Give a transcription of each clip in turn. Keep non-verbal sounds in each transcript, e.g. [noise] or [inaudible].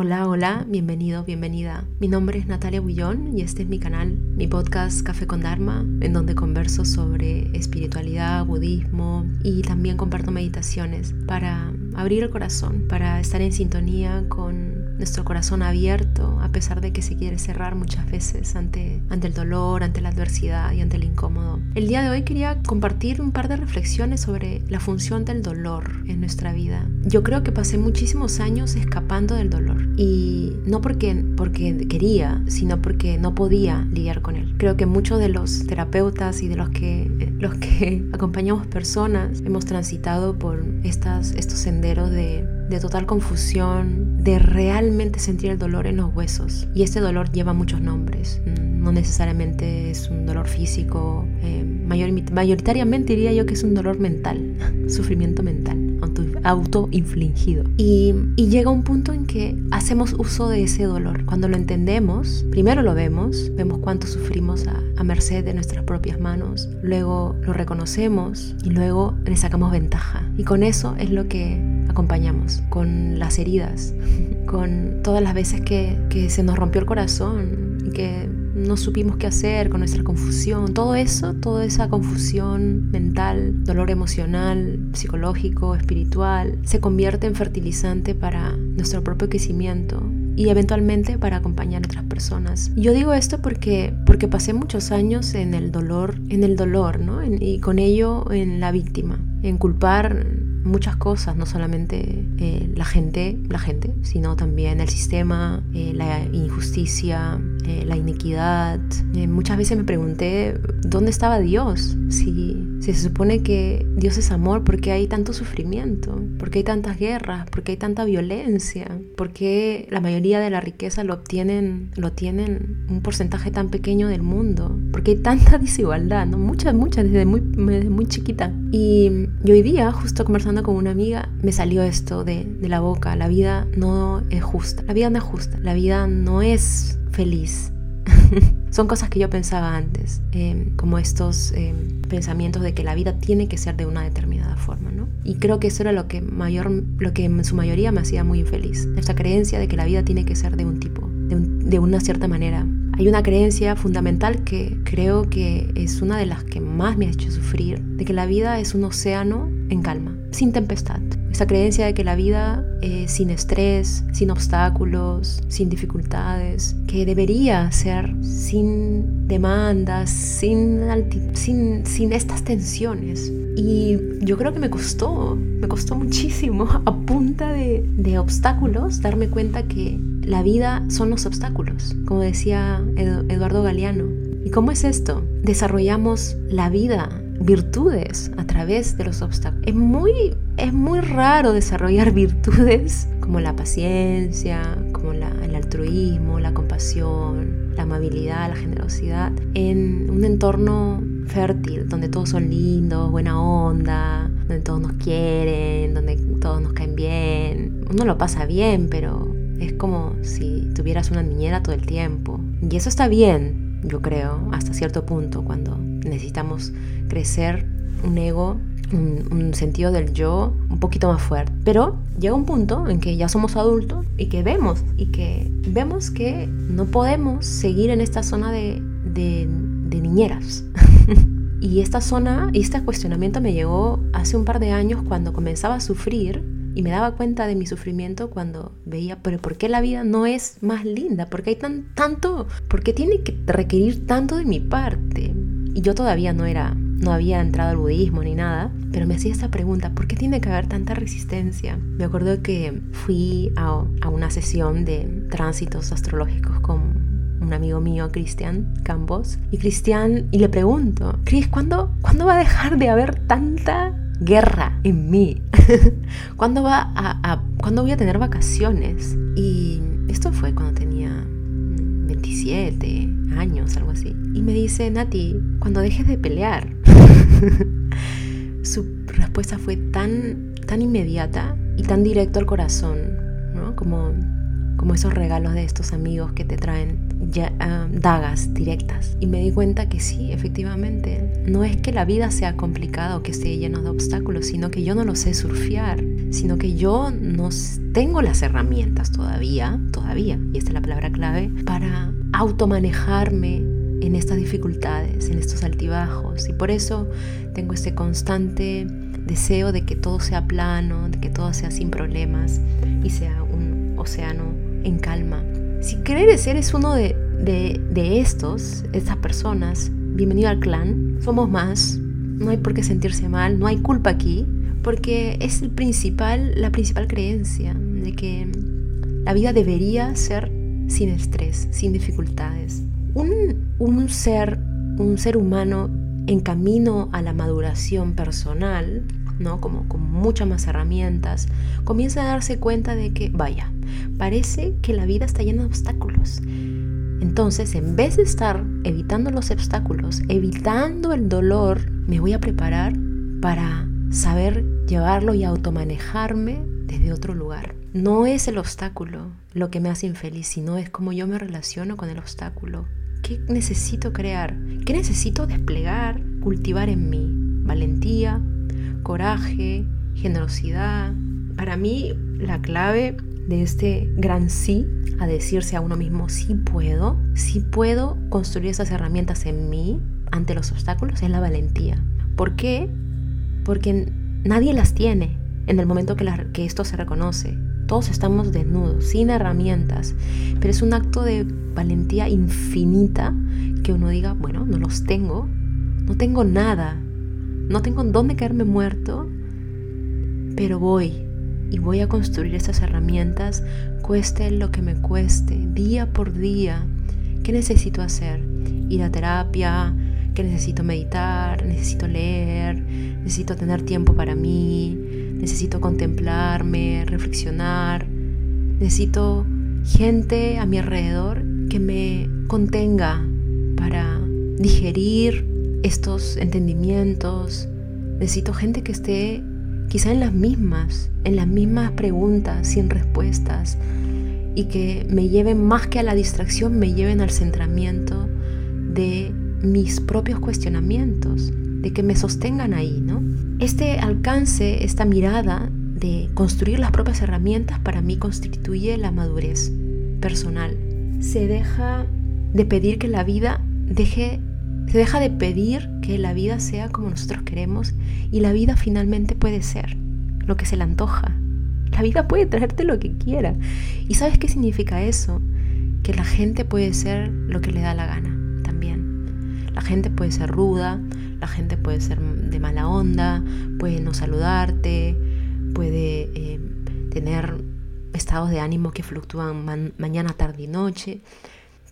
Hola, hola, bienvenido, bienvenida. Mi nombre es Natalia Bullón y este es mi canal, mi podcast Café con Dharma, en donde converso sobre espiritualidad, budismo y también comparto meditaciones para abrir el corazón, para estar en sintonía con nuestro corazón abierto, a pesar de que se quiere cerrar muchas veces ante, ante el dolor, ante la adversidad y ante el incómodo. El día de hoy quería compartir un par de reflexiones sobre la función del dolor en nuestra vida. Yo creo que pasé muchísimos años escapando del dolor y no porque, porque quería, sino porque no podía lidiar con él. Creo que muchos de los terapeutas y de los que, [laughs] los que acompañamos personas hemos transitado por estas, estos senderos de de total confusión, de realmente sentir el dolor en los huesos. Y este dolor lleva muchos nombres. Mm, no necesariamente es un dolor físico, eh, mayoritariamente diría yo que es un dolor mental, [laughs] sufrimiento mental autoinfligido. Y, y llega un punto en que hacemos uso de ese dolor. Cuando lo entendemos, primero lo vemos, vemos cuánto sufrimos a, a merced de nuestras propias manos, luego lo reconocemos y luego le sacamos ventaja. Y con eso es lo que acompañamos, con las heridas, con todas las veces que, que se nos rompió el corazón y que no supimos qué hacer con nuestra confusión. Todo eso, toda esa confusión mental, dolor emocional, psicológico, espiritual, se convierte en fertilizante para nuestro propio crecimiento y eventualmente para acompañar a otras personas. Yo digo esto porque, porque pasé muchos años en el dolor, en el dolor, ¿no? y con ello en la víctima, en culpar muchas cosas, no solamente eh, la gente, la gente, sino también el sistema, eh, la injusticia, eh, la iniquidad. muchas veces me pregunté dónde estaba Dios, si, se supone que Dios es amor, ¿por qué hay tanto sufrimiento? ¿Por qué hay tantas guerras? ¿Por qué hay tanta violencia? ¿Por qué la mayoría de la riqueza lo obtienen, lo tienen un porcentaje tan pequeño del mundo? ¿Por qué hay tanta [laughs] desigualdad? ¿no? Muchas, muchas, desde muy, desde muy chiquita. Y, y hoy día, justo conversando con una amiga, me salió esto de, la boca. La vida no es justa. La vida no es justa. La vida no es feliz. [laughs] Son cosas que yo pensaba antes, em, como estos em, pensamientos de que la vida tiene que ser de una determinada forma, ¿no? Y creo que eso era lo que, mayor, lo que en su mayoría me hacía muy infeliz. Esta creencia de que la vida tiene que ser de un tipo, de, de una cierta manera. Hay una creencia fundamental que creo que es una de las que más me ha hecho sufrir, de que la vida es un océano en calma sin tempestad. Esa creencia de que la vida es sin estrés, sin obstáculos, sin dificultades, que debería ser sin demandas, sin, sin, sin estas tensiones. Y yo creo que me costó, me costó muchísimo [laughs] a punta de, de obstáculos darme cuenta que la vida son los obstáculos, como decía Eduardo Galeano. ¿Y cómo es esto? Desarrollamos la vida virtudes a través de los obstáculos. Es muy, es muy raro desarrollar [laughs] virtudes como la paciencia, como el altruismo, la compasión, la amabilidad, la generosidad, en un entorno fértil, donde todos son lindos, buena onda, donde todos nos quieren, donde todos nos caen bien. Uno lo pasa bien, pero es como si tuvieras una niñera todo el tiempo. Y eso está bien, yo creo, hasta cierto punto, cuando necesitamos crecer un ego, un, sentido del yo un poquito más fuerte. Pero llega un punto en que ya somos adultos y que vemos, y que vemos que no podemos seguir en esta zona de, de, niñeras. [laughs] y esta zona, y este cuestionamiento me llegó hace un par de años cuando comenzaba a sufrir y me daba cuenta de mi sufrimiento cuando veía, pero ¿por qué la vida no es más linda? ¿Por qué hay tan, tanto? ¿Por qué tiene que requerir tanto de mi parte? Y yo todavía no era, no había entrado al budismo ni nada, pero me hacía esta pregunta, ¿por qué tiene que haber tanta resistencia? Me acuerdo que fui a, a una sesión de tránsitos astrológicos con un amigo mío, Cristian Campos, y Cristian, y le pregunto, Cris, ¿cuándo, ¿cuándo va a dejar de haber tanta guerra en mí? [laughs] ¿Cuándo, va a, ¿Cuándo voy a tener vacaciones? Y esto fue cuando tenía 27 años, algo así. Y me dice, Nati, cuando dejes de pelear. [laughs] Su respuesta fue tan, tan inmediata y tan directo al corazón, ¿no? Como como esos regalos de estos amigos que te traen ya, ah, dagas directas. Y me di cuenta que sí, efectivamente, no es que la vida sea complicada o que esté llena de obstáculos, sino que yo no lo sé surfear, sino que yo no tengo las herramientas todavía, todavía, y esta es la palabra clave, para automanejarme en estas dificultades, en estos altibajos. Y por eso tengo este constante deseo de que todo sea plano, de que todo sea sin problemas y sea un océano en calma. Si crees eres uno de, de, de estos, estas personas, bienvenido al clan. Somos más. No hay por qué sentirse mal, no hay culpa aquí, porque es el principal, la principal creencia de que la vida debería ser sin estrés, sin dificultades. Un, un ser, un ser humano en camino a la maduración personal, ¿no? Como con muchas más herramientas, comienza a darse cuenta de que, vaya, parece que la vida está llena de obstáculos. Entonces, en vez de estar evitando los obstáculos, evitando el dolor, me voy a preparar para saber llevarlo y automanejarme desde otro lugar. No es el obstáculo lo que me hace infeliz, sino es cómo yo me relaciono con el obstáculo. ¿Qué necesito crear? ¿Qué necesito desplegar, cultivar en mí? Valentía, coraje, generosidad. Para mí la clave de este gran sí a decirse a uno mismo sí puedo, sí puedo construir esas herramientas en mí ante los obstáculos es la valentía. ¿Por qué? Porque nadie las tiene en el momento que, que esto se reconoce. Todos estamos desnudos, sin herramientas, pero es un acto de valentía infinita que uno diga, bueno, no los tengo, no tengo nada, no tengo dónde caerme muerto, pero voy y voy a construir esas herramientas, cueste lo que me cueste, día por día. ¿Qué necesito hacer? Ir a terapia, que necesito meditar, necesito leer, necesito tener tiempo para mí, necesito contemplarme, reflexionar, necesito gente a mi alrededor que me contenga para digerir estos entendimientos. Necesito gente que esté quizá en las mismas, en las mismas preguntas, sin respuestas, y que me lleven más que a la distracción, me lleven al centramiento de mis propios cuestionamientos, de que me sostengan ahí, ¿no? Este alcance, esta mirada de construir las propias herramientas para mí constituye la madurez personal. Se deja de pedir que la vida deje se deja de pedir que la vida sea como nosotros queremos y la vida finalmente puede ser lo que se le antoja. La vida puede traerte lo que quiera. ¿Y sabes qué significa eso? Que la gente puede ser lo que le da la gana también. La gente puede ser ruda, la gente puede ser de mala onda, puede no saludarte, puede eh, tener estados de ánimo que fluctúan mañana, tarde y noche.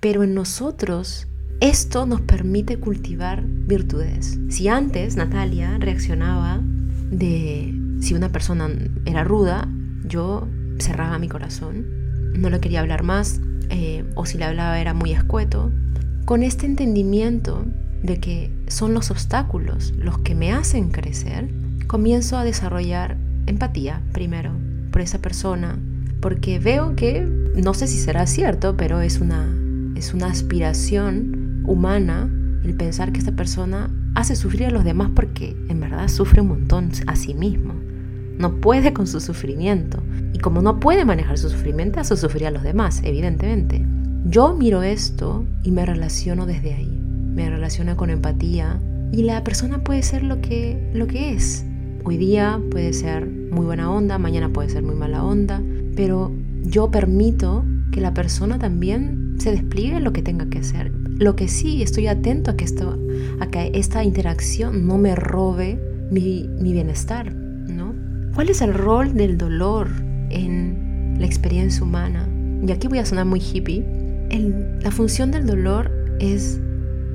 Pero en nosotros esto nos permite cultivar virtudes. Si antes Natalia reaccionaba de si una persona era ruda, yo cerraba mi corazón, no le quería hablar más, eh, o si le hablaba era muy escueto. Con este entendimiento de que son los obstáculos los que me hacen crecer, comienzo a desarrollar empatía primero por esa persona, porque veo que, no sé si será cierto, pero es una, es una aspiración humana el pensar que esta persona hace sufrir a los demás porque en verdad sufre un montón a sí mismo. No puede con su sufrimiento. Y como no puede manejar su sufrimiento, hace sufrir a los demás, evidentemente. Yo miro esto y me relaciono desde ahí. Me relaciono con empatía y la persona puede ser lo que, lo que es. Hoy día puede ser muy buena onda, mañana puede ser muy mala onda, pero yo permito que la persona también se despliegue lo que tenga que hacer. Lo que sí, estoy atento a que, esto, a que esta interacción no me robe mi, bienestar, ¿no? ¿Cuál es el rol del dolor en la experiencia humana? Y aquí voy a sonar muy hippie. la función del dolor es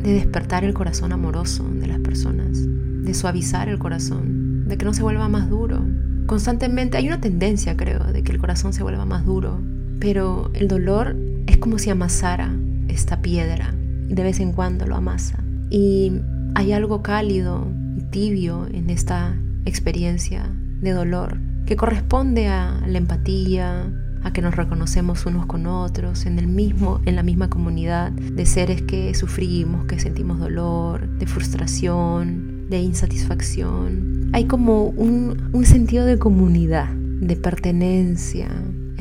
de despertar el corazón amoroso de las personas, de suavizar el corazón, de que no se vuelva más duro. Constantemente hay una tendencia, creo, de que el corazón se vuelva más duro, pero el dolor es como si amasara esta piedra de vez en cuando lo amasa. Y hay algo cálido y tibio en esta experiencia de dolor que corresponde a la empatía, a que nos reconocemos unos con otros, en el mismo, en la misma comunidad de seres que sufrimos, que sentimos dolor, de frustración, de insatisfacción. Hay como un, un sentido de comunidad, de pertenencia,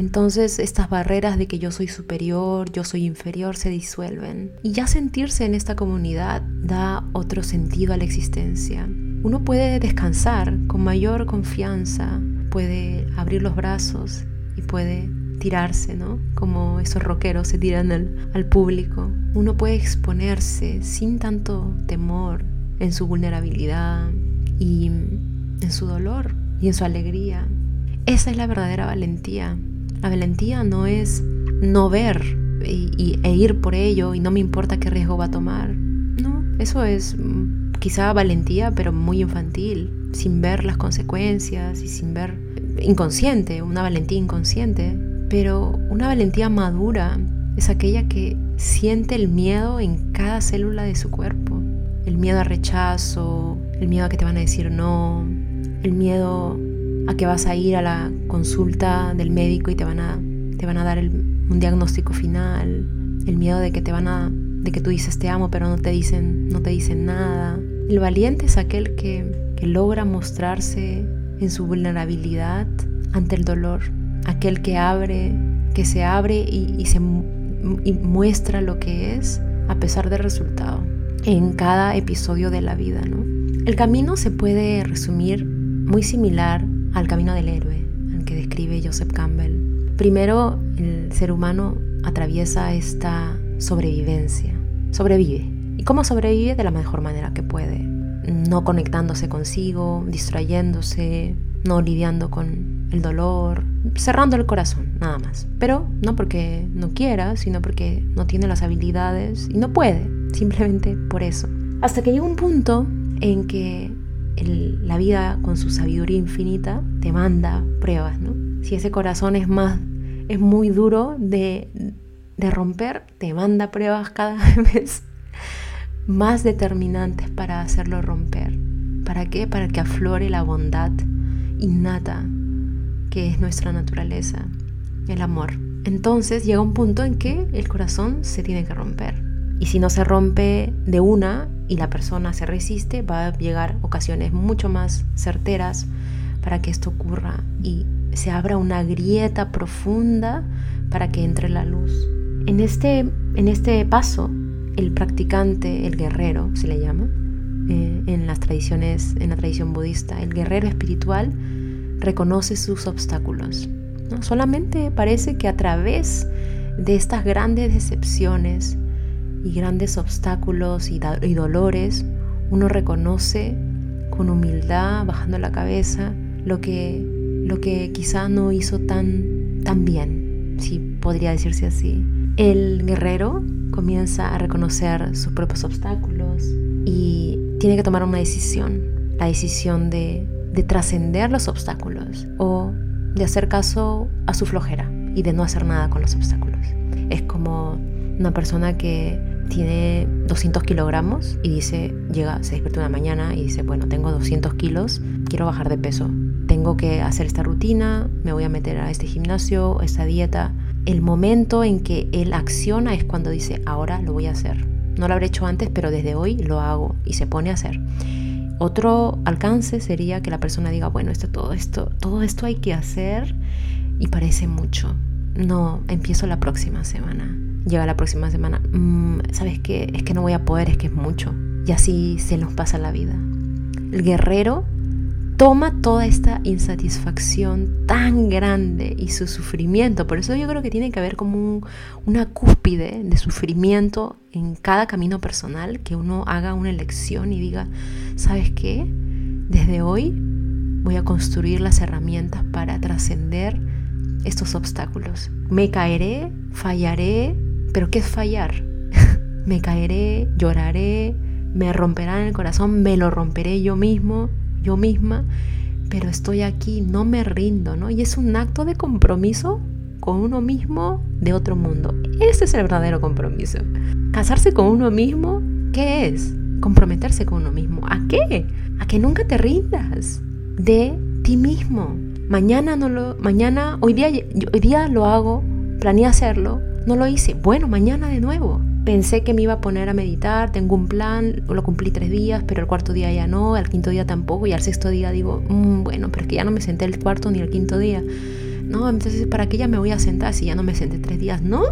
entonces estas barreras de que yo soy superior, yo soy inferior se disuelven. Y ya sentirse en esta comunidad da otro sentido a la existencia. Uno puede descansar con mayor confianza, puede abrir los brazos puede tirarse, ¿no? Como esos rockeros se tiran al, al público. Uno puede exponerse sin tanto temor en su vulnerabilidad y en su dolor y en su alegría. Esa es la verdadera valentía. La valentía no es no ver y, e ir por ello y no me importa qué riesgo va a tomar. No, eso es quizá valentía, pero muy infantil, sin ver las consecuencias y sin ver inconsciente, una valentía inconsciente. Pero una valentía madura es aquella que siente el miedo en cada célula de su cuerpo. El miedo a rechazo, el miedo a que te van a decir no, el miedo a que vas a ir a la consulta del médico y te van a, te van a dar un diagnóstico final, el miedo de que te van a de que tú dices te amo pero no te dicen no te dicen nada. El valiente es aquel que, que logra mostrarse en su vulnerabilidad ante el dolor, aquel que abre, que se abre y, y se y muestra lo que es a pesar del resultado en cada episodio de la vida, ¿no? El camino se puede resumir muy similar al camino del héroe, al que describe Joseph Campbell. Primero, el ser humano atraviesa esta sobrevivencia, sobrevive. ¿Y cómo sobrevive? De la mejor manera que puede, no conectándose consigo, distrayéndose, no lidiando con el dolor, cerrando el corazón, nada más. Pero no porque no quiera, sino porque no tiene las habilidades y no puede, simplemente por eso. Hasta que llega un punto en que la vida con su sabiduría infinita te manda pruebas, ¿no? Si ese corazón es más, es muy duro de, de romper, te manda pruebas cada [laughs] vez más determinantes para hacerlo romper. ¿Para qué? Para que aflore la bondad innata que es nuestra naturaleza, el amor. Entonces llega un punto en que el corazón se tiene que romper. Y si no se rompe de una y la persona se resiste, va a llegar ocasiones mucho más certeras para que esto ocurra y se abra una grieta profunda para que entre la luz. En este, en este paso, el practicante, el guerrero, se le llama, eh, en las tradiciones, en la tradición budista, el guerrero espiritual reconoce sus obstáculos. ¿no? Solamente parece que a través de estas grandes decepciones, y grandes obstáculos y, dolores, uno reconoce con humildad, bajando la cabeza, lo que, lo que quizá no hizo tan, tan bien, si podría decirse así. El guerrero comienza a reconocer sus propios obstáculos y tiene que tomar una decisión, la decisión de, de trascender los obstáculos o de hacer caso a su flojera y de no hacer nada con los obstáculos. Es como una persona que tiene 200 kilogramos y dice, llega, se despierta una mañana y dice, bueno, tengo 200 kilos, quiero bajar de peso, tengo que hacer esta rutina, me voy a meter a este gimnasio, esta dieta. El momento en que él acciona es cuando dice, ahora lo voy a hacer. No lo habré hecho antes, pero desde hoy lo hago y se pone a hacer. Otro alcance sería que la persona diga, bueno, esto, todo esto, todo esto hay que hacer y parece mucho. No, empiezo la próxima semana llega la próxima semana, mm, ¿sabes qué? Es que no voy a poder, es que es mucho. Y así se nos pasa la vida. El guerrero toma toda esta insatisfacción tan grande y su sufrimiento. Por eso yo creo que tiene que haber como una cúspide de sufrimiento en cada camino personal, que uno haga una elección y diga, ¿sabes qué? Desde hoy voy a construir las herramientas para trascender estos obstáculos. Me caeré, fallaré, pero ¿qué es fallar? [laughs] me caeré, lloraré, me romperán el corazón, me lo romperé yo mismo, yo misma, pero estoy aquí, no me rindo, ¿no? Y es un acto de compromiso con uno mismo de otro mundo. Ese es el verdadero compromiso. Casarse con uno mismo, ¿qué es? Comprometerse con uno mismo. ¿A qué? A que nunca te rindas de ti mismo. Mañana no lo, mañana, hoy día, hoy día lo hago, planeé hacerlo, no lo hice. Bueno, mañana de nuevo. Pensé que me iba a poner a meditar, tengo un plan, lo cumplí tres días, pero el cuarto día ya no, al quinto día tampoco, y al sexto día digo, mm, bueno, pero es que ya no me senté el cuarto ni el quinto día. No, entonces, ¿para qué ya me voy a sentar si ya no me senté tres días? No,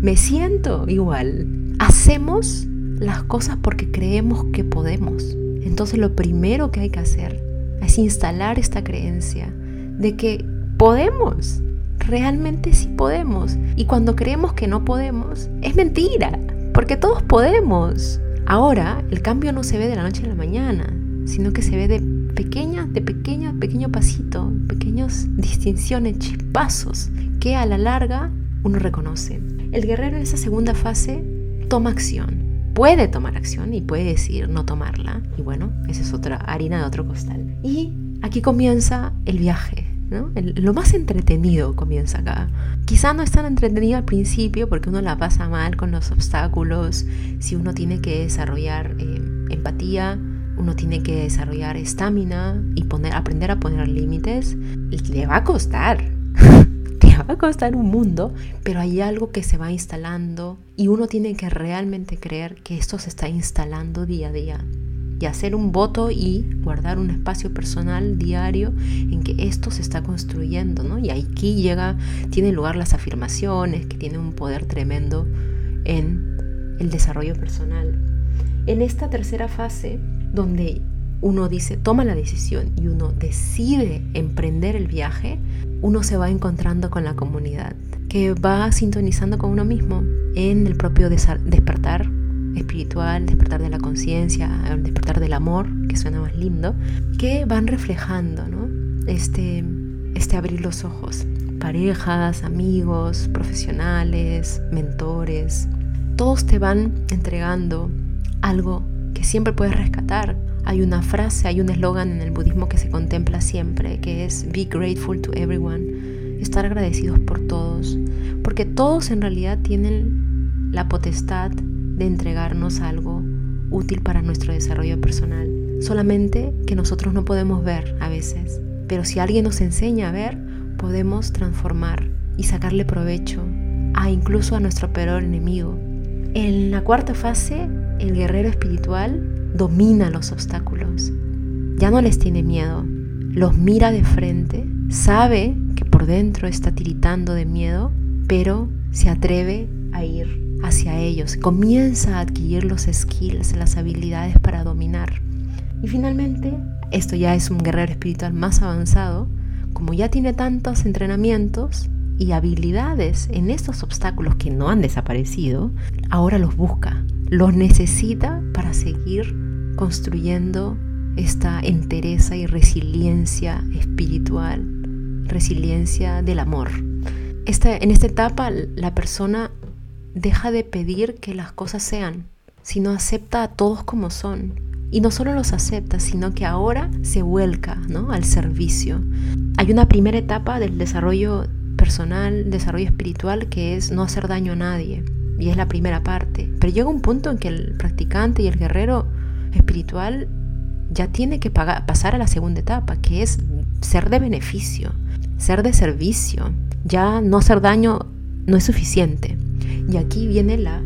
me siento igual. Hacemos las cosas porque creemos que podemos. Entonces lo primero que hay que hacer es instalar esta creencia de que podemos, realmente sí podemos. Y cuando creemos que no podemos, es mentira, porque todos podemos. Ahora, el cambio no se ve de la noche a la mañana, sino que se ve de pequeña, de pequeña, pequeño pasito, pequeñas distinciones, chispazos, que a la larga uno reconoce. El guerrero en esa segunda fase toma acción. Puede tomar acción y puede decir no tomarla. Y bueno, esa es otra harina de otro costal. Y aquí comienza el viaje. ¿No? lo más entretenido comienza acá. Quizá no es tan entretenido al principio porque uno la pasa mal con los obstáculos, si uno tiene que desarrollar eh, empatía, uno tiene que desarrollar estamina y aprender a poner límites, le va a costar. [laughs] te va a costar un mundo, pero hay algo que se va instalando y uno tiene que realmente creer que esto se está instalando día a día y hacer un voto y guardar un espacio personal diario en que esto se está construyendo, ¿no? Y aquí llega, tiene lugar las afirmaciones, que tienen un poder tremendo en el desarrollo personal. En esta tercera fase, donde uno dice, toma la decisión y uno decide emprender el viaje, uno se va encontrando con la comunidad, que va sintonizando con uno mismo en el propio despertar espiritual, despertar de la conciencia, despertar del amor, que suena más lindo, que van reflejando este, este abrir los ojos. Parejas, amigos, profesionales, mentores, todos te van entregando algo que siempre puedes rescatar. Hay una frase, hay un eslogan en el budismo que se contempla siempre, que es Be grateful to everyone, estar agradecidos por todos, porque todos en realidad tienen la potestad de entregarnos algo útil para nuestro desarrollo personal. Solamente que nosotros no podemos ver a veces. Pero si alguien nos enseña a ver, podemos transformar y sacarle provecho a incluso a nuestro peor enemigo. En la cuarta fase, el guerrero espiritual domina los obstáculos. Ya no les tiene miedo, los mira de frente, sabe que por dentro está tiritando de miedo, pero se atreve a ir hacia ellos, comienza a adquirir los skills, las habilidades para dominar. Y finalmente, esto ya es un guerrero espiritual más avanzado, como ya tiene tantos entrenamientos y habilidades en estos obstáculos que no han desaparecido, ahora los busca, los necesita para seguir construyendo esta entereza y resiliencia espiritual, resiliencia del amor. Esta, en esta etapa la persona deja de pedir que las cosas sean, sino acepta a todos como son. Y no solo los acepta, sino que ahora se vuelca ¿no? al servicio. Hay una primera etapa del desarrollo personal, desarrollo espiritual, que es no hacer daño a nadie. Y es la primera parte. Pero llega un punto en que el practicante y el guerrero espiritual ya tiene que pasar a la segunda etapa, que es ser de beneficio, ser de servicio. Ya no hacer daño no es suficiente. Y aquí viene la,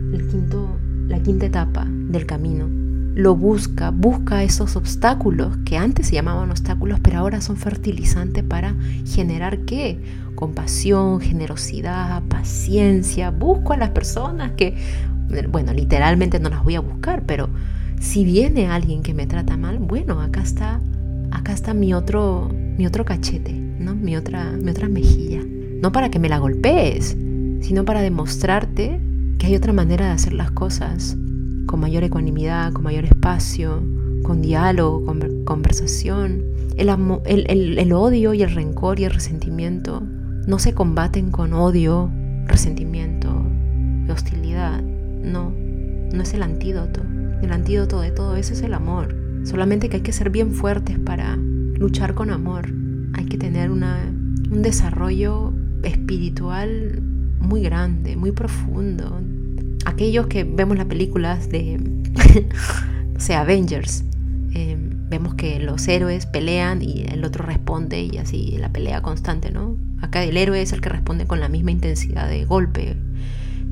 quinta etapa del camino. Lo busca, busca esos obstáculos que antes se llamaban obstáculos, pero ahora son fertilizantes para generar qué? Compasión, generosidad, paciencia. Busco a las personas que, bueno, literalmente no las voy a buscar, pero si viene alguien que me trata mal, bueno, acá está, acá está mi otro, mi otro cachete, ¿no? Mi otra, mi otra mejilla. No para que me la golpees, sino para demostrarte que hay otra manera de hacer las cosas, con mayor ecuanimidad, con mayor espacio, con diálogo, con conversación. El, el, odio y el rencor y el resentimiento no se combaten con odio, resentimiento hostilidad. No, no es el antídoto. El antídoto de todo eso es el amor. Solamente que hay que ser bien fuertes para luchar con amor. Hay que tener una, un desarrollo espiritual muy grande, muy profundo. Aquellos que vemos las películas de, [laughs] no sé, Avengers, eh, vemos que los héroes pelean y el otro responde y así la pelea constante, ¿no? Acá el héroe es el que responde con la misma intensidad de golpe.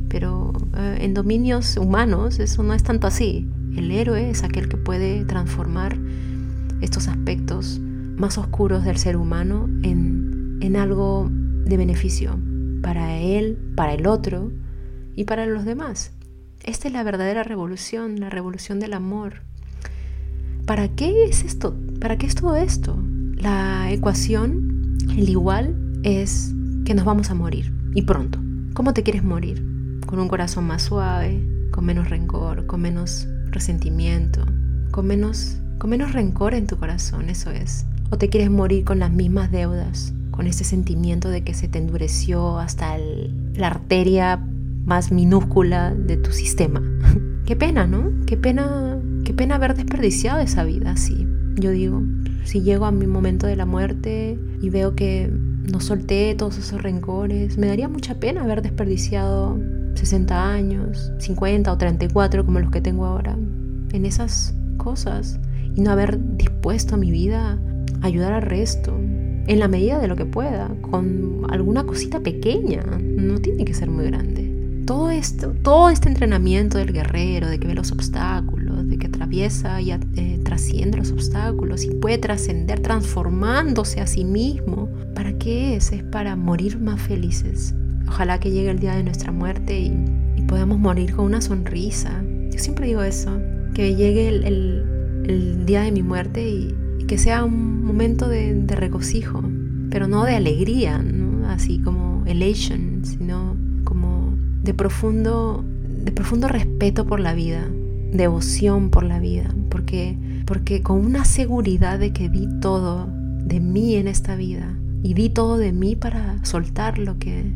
Pero eh, en dominios humanos eso no es tanto así. El héroe es aquel que puede transformar estos aspectos más oscuros del ser humano en, en algo de beneficio para él, para el otro y para los demás. Esta es la verdadera revolución, la revolución del amor. ¿Para qué es esto? ¿Para qué es todo esto? La ecuación, el igual, es que nos vamos a morir y pronto. ¿Cómo te quieres morir? Con un corazón más suave, con menos rencor, con menos resentimiento, con menos, con menos rencor en tu corazón, eso es. O te quieres morir con las mismas deudas, con ese sentimiento de que se te endureció hasta la arteria más minúscula de tu sistema. [laughs] Qué pena, ¿no? Qué pena, qué pena haber desperdiciado esa vida así. Yo digo, si llego a mi momento de la muerte y veo que no solté todos esos rencores, me daría mucha pena haber desperdiciado 60 años, 50 o 34 como los que tengo ahora, en esas cosas y no haber dispuesto mi vida a ayudar al resto, en la medida de lo que pueda, con alguna cosita pequeña, no tiene que ser muy grande. Todo esto, todo este entrenamiento del guerrero, de que ve los obstáculos, de que atraviesa y eh, trasciende los obstáculos y puede trascender transformándose a sí mismo, ¿para qué es? Es para morir más felices, Ojalá que llegue el día de nuestra muerte y, podamos morir con una sonrisa. Yo siempre digo eso, que llegue el, día de mi muerte y, que sea un momento de, regocijo, pero no de alegría, así como elation, sino como de profundo, de profundo respeto por la vida, devoción por la vida, porque, porque con una seguridad de que di todo de mí en esta vida y di todo de mí para soltar lo que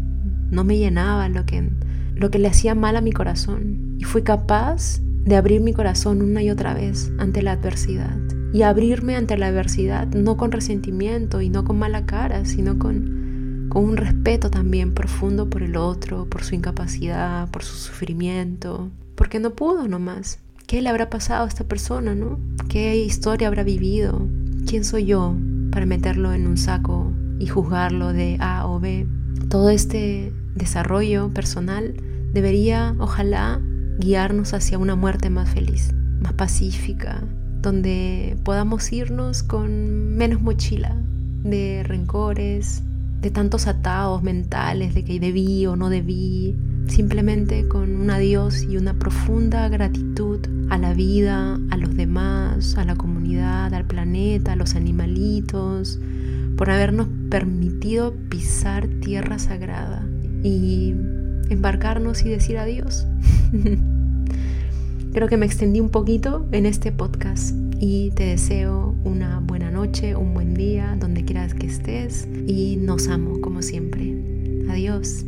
no me llenaba, lo que, lo que le hacía mal a mi corazón. Y fui capaz de abrir mi corazón una y otra vez ante la adversidad. Y abrirme ante la adversidad no con resentimiento y no con mala cara, sino con, con un respeto también profundo por el otro, por su incapacidad, por su sufrimiento, porque no pudo nomás. ¿Qué le habrá pasado a esta persona, no? ¿Qué historia habrá vivido? ¿Quién soy yo para meterlo en un saco y juzgarlo de A o B? Todo este desarrollo personal debería, ojalá, guiarnos hacia una muerte más feliz, más pacífica, donde podamos irnos con menos mochila de rencores, de tantos atados mentales de que debí o no debí, simplemente con un adiós y una profunda gratitud a la vida, a los demás, a la comunidad, al planeta, a los animalitos, por habernos permitido pisar tierra sagrada y embarcarnos y decir adiós. [laughs] Creo que me extendí un poquito en este podcast y te deseo una buena noche, un buen día, donde quieras que estés y nos amo como siempre. Adiós.